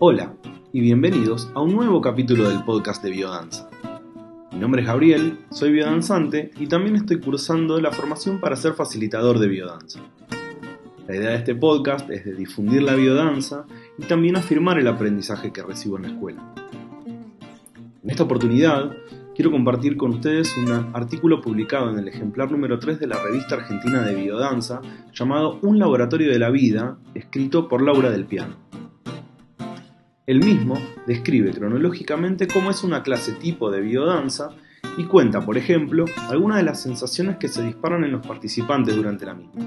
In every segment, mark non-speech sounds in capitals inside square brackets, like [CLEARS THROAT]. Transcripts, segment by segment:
Hola y bienvenidos a un nuevo capítulo del podcast de Biodanza. Mi nombre es Gabriel, soy biodanzante y también estoy cursando la formación para ser facilitador de biodanza. La idea de este podcast es de difundir la biodanza y también afirmar el aprendizaje que recibo en la escuela. En esta oportunidad quiero compartir con ustedes un artículo publicado en el ejemplar número 3 de la revista argentina de biodanza llamado Un laboratorio de la vida, escrito por Laura del Piano. El mismo describe cronológicamente cómo es una clase tipo de biodanza y cuenta, por ejemplo, algunas de las sensaciones que se disparan en los participantes durante la misma.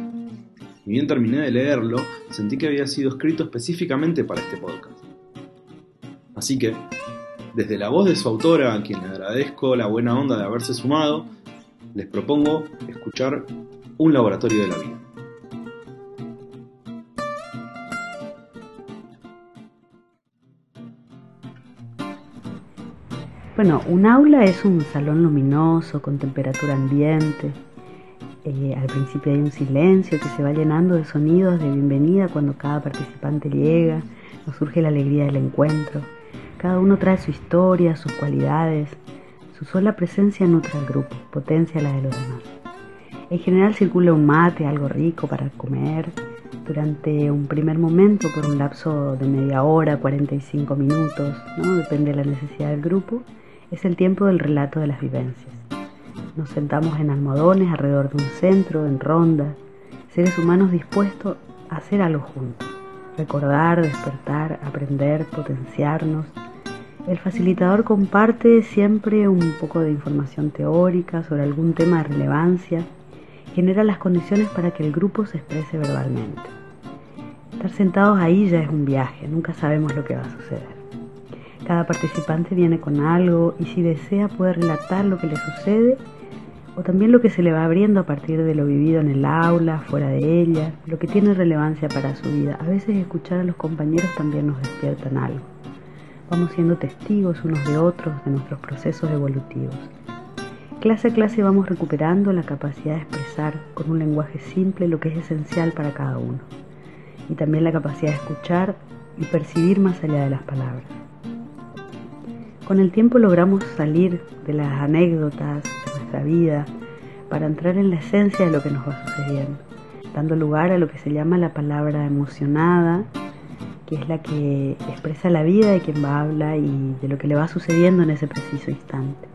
Y bien terminé de leerlo, sentí que había sido escrito específicamente para este podcast. Así que desde la voz de su autora, a quien le agradezco la buena onda de haberse sumado, les propongo escuchar Un laboratorio de la vida. Bueno, un aula es un salón luminoso con temperatura ambiente. Eh, al principio hay un silencio que se va llenando de sonidos de bienvenida cuando cada participante llega, nos surge la alegría del encuentro. Cada uno trae su historia, sus cualidades. Su sola presencia nutre al grupo, potencia la de los demás. En general circula un mate, algo rico para comer, durante un primer momento por un lapso de media hora, 45 minutos, ¿no? depende de la necesidad del grupo, es el tiempo del relato de las vivencias. Nos sentamos en almohadones alrededor de un centro, en ronda, seres humanos dispuestos a hacer algo juntos, recordar, despertar, aprender, potenciarnos, el facilitador comparte siempre un poco de información teórica sobre algún tema de relevancia, genera las condiciones para que el grupo se exprese verbalmente. Estar sentados ahí ya es un viaje, nunca sabemos lo que va a suceder. Cada participante viene con algo y si desea puede relatar lo que le sucede o también lo que se le va abriendo a partir de lo vivido en el aula, fuera de ella, lo que tiene relevancia para su vida. A veces escuchar a los compañeros también nos despiertan algo vamos siendo testigos unos de otros de nuestros procesos evolutivos. Clase a clase vamos recuperando la capacidad de expresar con un lenguaje simple lo que es esencial para cada uno y también la capacidad de escuchar y percibir más allá de las palabras. Con el tiempo logramos salir de las anécdotas de nuestra vida para entrar en la esencia de lo que nos va sucediendo, dando lugar a lo que se llama la palabra emocionada que es la que expresa la vida de quien va habla y de lo que le va sucediendo en ese preciso instante.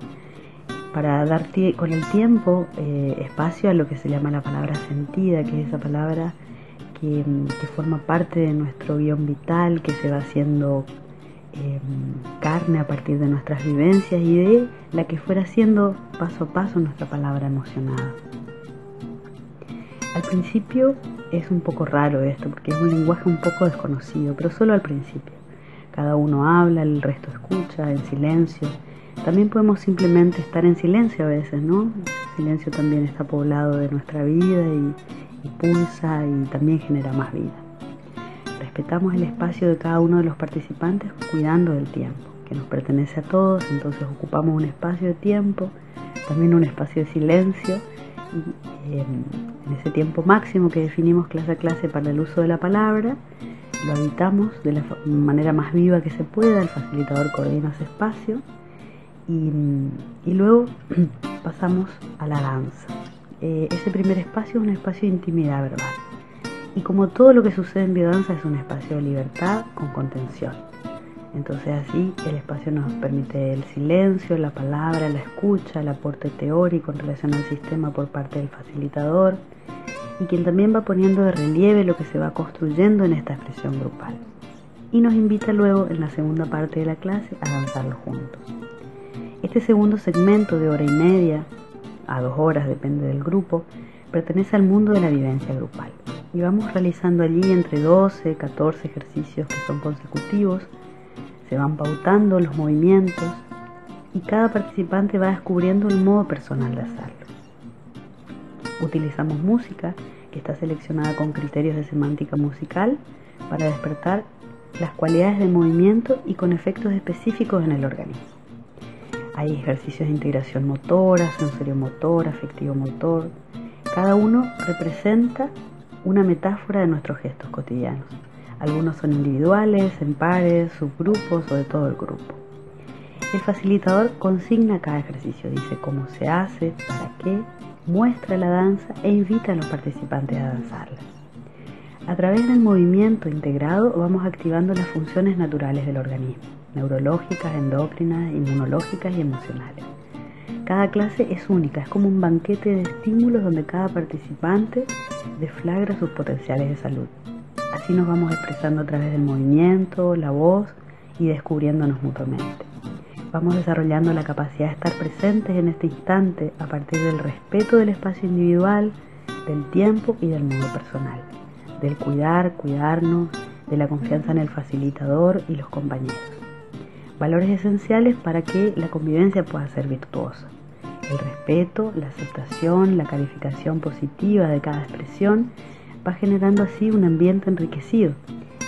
Para dar con el tiempo eh, espacio a lo que se llama la palabra sentida, que es esa palabra que, forma parte de nuestro guion vital, que se va haciendo em, carne a partir de nuestras vivencias y de la que fuera siendo paso a paso nuestra palabra emocionada. Al principio es un poco raro esto, porque es un lenguaje un poco desconocido, pero solo al principio. Cada uno habla, el resto escucha, en silencio. También podemos simplemente estar en silencio a veces, ¿no? El silencio también está poblado de nuestra vida y, y pulsa y también genera más vida. Respetamos el espacio de cada uno de los participantes cuidando del tiempo, que nos pertenece a todos, entonces ocupamos un espacio de tiempo, también un espacio de silencio en ese tiempo máximo que definimos clase a clase para el uso de la palabra, lo habitamos de la manera más viva que se pueda, el facilitador coordina ese espacio y, luego [CLEARS THROAT] pasamos a la danza. Eh, ese primer espacio es un espacio de intimidad verbal y como todo lo que sucede en biodanza es un espacio de libertad con contención. Entonces así el espacio nos permite el silencio, la palabra, la escucha, el aporte teórico en relación al sistema por parte del facilitador y quien también va poniendo de relieve lo que se va construyendo en esta expresión grupal. Y nos invita luego en la segunda parte de la clase a danzarlo juntos. Este segundo segmento de hora y media a dos horas, depende del grupo, pertenece al mundo de la vivencia grupal. Y vamos realizando allí entre 12 y 14 ejercicios que son consecutivos se van pautando los movimientos y cada participante va descubriendo el modo personal de hacerlo. Utilizamos música que está seleccionada con criterios de semántica musical para despertar las cualidades de movimiento y con efectos específicos en el organismo. Hay ejercicios de integración motora, sensorio-motor, afectivo-motor. Cada uno representa una metáfora de nuestros gestos cotidianos. Algunos son individuales, en pares, subgrupos o de todo el grupo. El facilitador consigna cada ejercicio, dice cómo se hace, para qué, muestra la danza e invita a los participantes a danzarla. A través del movimiento integrado vamos activando las funciones naturales del organismo, neurológicas, endócrinas, inmunológicas y emocionales. Cada clase es única, es como un banquete de estímulos donde cada participante deflagra sus potenciales de salud. Así nos vamos expresando a través del movimiento, la voz y descubriéndonos mutuamente. Vamos desarrollando la capacidad de estar presentes en este instante a partir del respeto del espacio individual, del tiempo y del mundo personal, del cuidar, cuidarnos, de la confianza en el facilitador y los compañeros. Valores esenciales para que la convivencia pueda ser virtuosa el respeto, la aceptación, la calificación positiva de cada expresión va generando así un ambiente enriquecido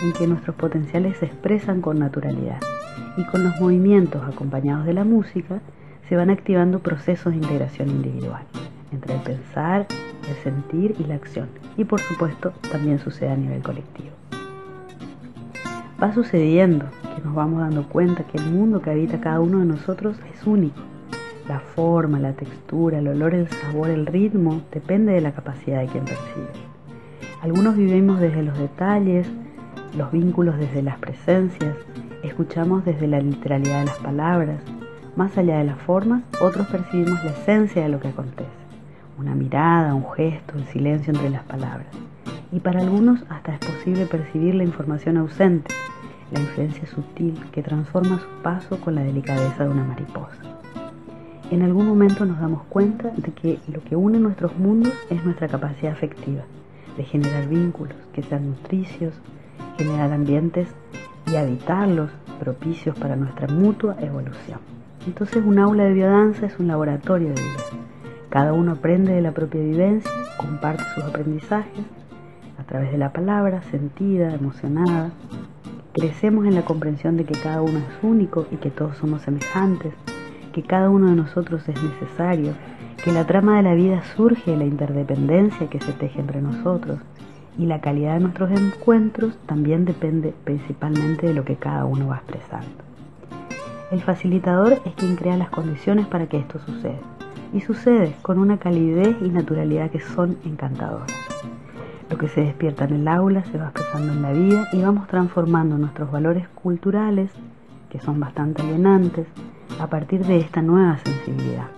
en que nuestros potenciales se expresan con naturalidad y con los movimientos acompañados de la música se van activando procesos de integración individual entre el pensar, el sentir y la acción y por supuesto también sucede a nivel colectivo. Va sucediendo que nos vamos dando cuenta que el mundo que habita cada uno de nosotros es único la forma, la textura, el olor, el sabor, el ritmo, depende de la capacidad de quien percibe. Algunos vivimos desde los detalles, los vínculos desde las presencias, escuchamos desde la literalidad de las palabras. Más allá de las formas, otros percibimos la esencia de lo que acontece. Una mirada, un gesto, el silencio entre las palabras. Y para algunos hasta es posible percibir la información ausente, la influencia sutil que transforma su paso con la delicadeza de una mariposa en algún momento nos damos cuenta de que lo que une nuestros mundos es nuestra capacidad afectiva, de generar vínculos que sean nutricios, generar ambientes y habitarlos propicios para nuestra mutua evolución. Entonces un aula de biodanza es un laboratorio de vida. Cada uno aprende de la propia vivencia, comparte sus aprendizajes a través de la palabra, sentida, emocionada. Crecemos en la comprensión de que cada uno es único y que todos somos semejantes que cada uno de nosotros es necesario, que la trama de la vida surge de la interdependencia que se teje entre nosotros y la calidad de nuestros encuentros también depende principalmente de lo que cada uno va expresando. El facilitador es quien crea las condiciones para que esto suceda y sucede con una calidez y naturalidad que son encantadoras. Lo que se despierta en el aula se va expresando en la vida y vamos transformando nuestros valores culturales, que son bastante alienantes, a partir de esta nueva sensibilidad,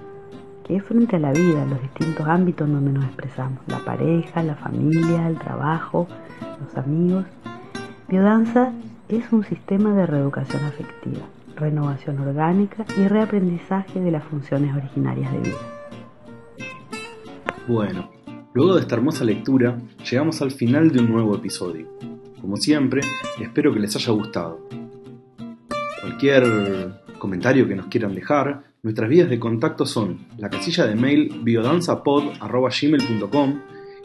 que es frente a la vida, los distintos ámbitos donde nos expresamos, la pareja, la familia, el trabajo, los amigos. Biodanza es un sistema de reeducación afectiva, renovación orgánica y reaprendizaje de las funciones originarias de vida. Bueno, luego de esta hermosa lectura, llegamos al final de un nuevo episodio. Como siempre, espero que les haya gustado. Cualquier comentario que nos quieran dejar, nuestras vías de contacto son la casilla de mail biodanzapod.gmail.com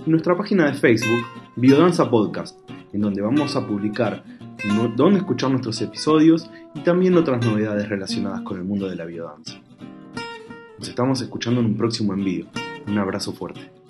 y nuestra página de Facebook Biodanza Podcast, en donde vamos a publicar dónde escuchar nuestros episodios y también otras novedades relacionadas con el mundo de la biodanza. Nos estamos escuchando en un próximo envío. Un abrazo fuerte.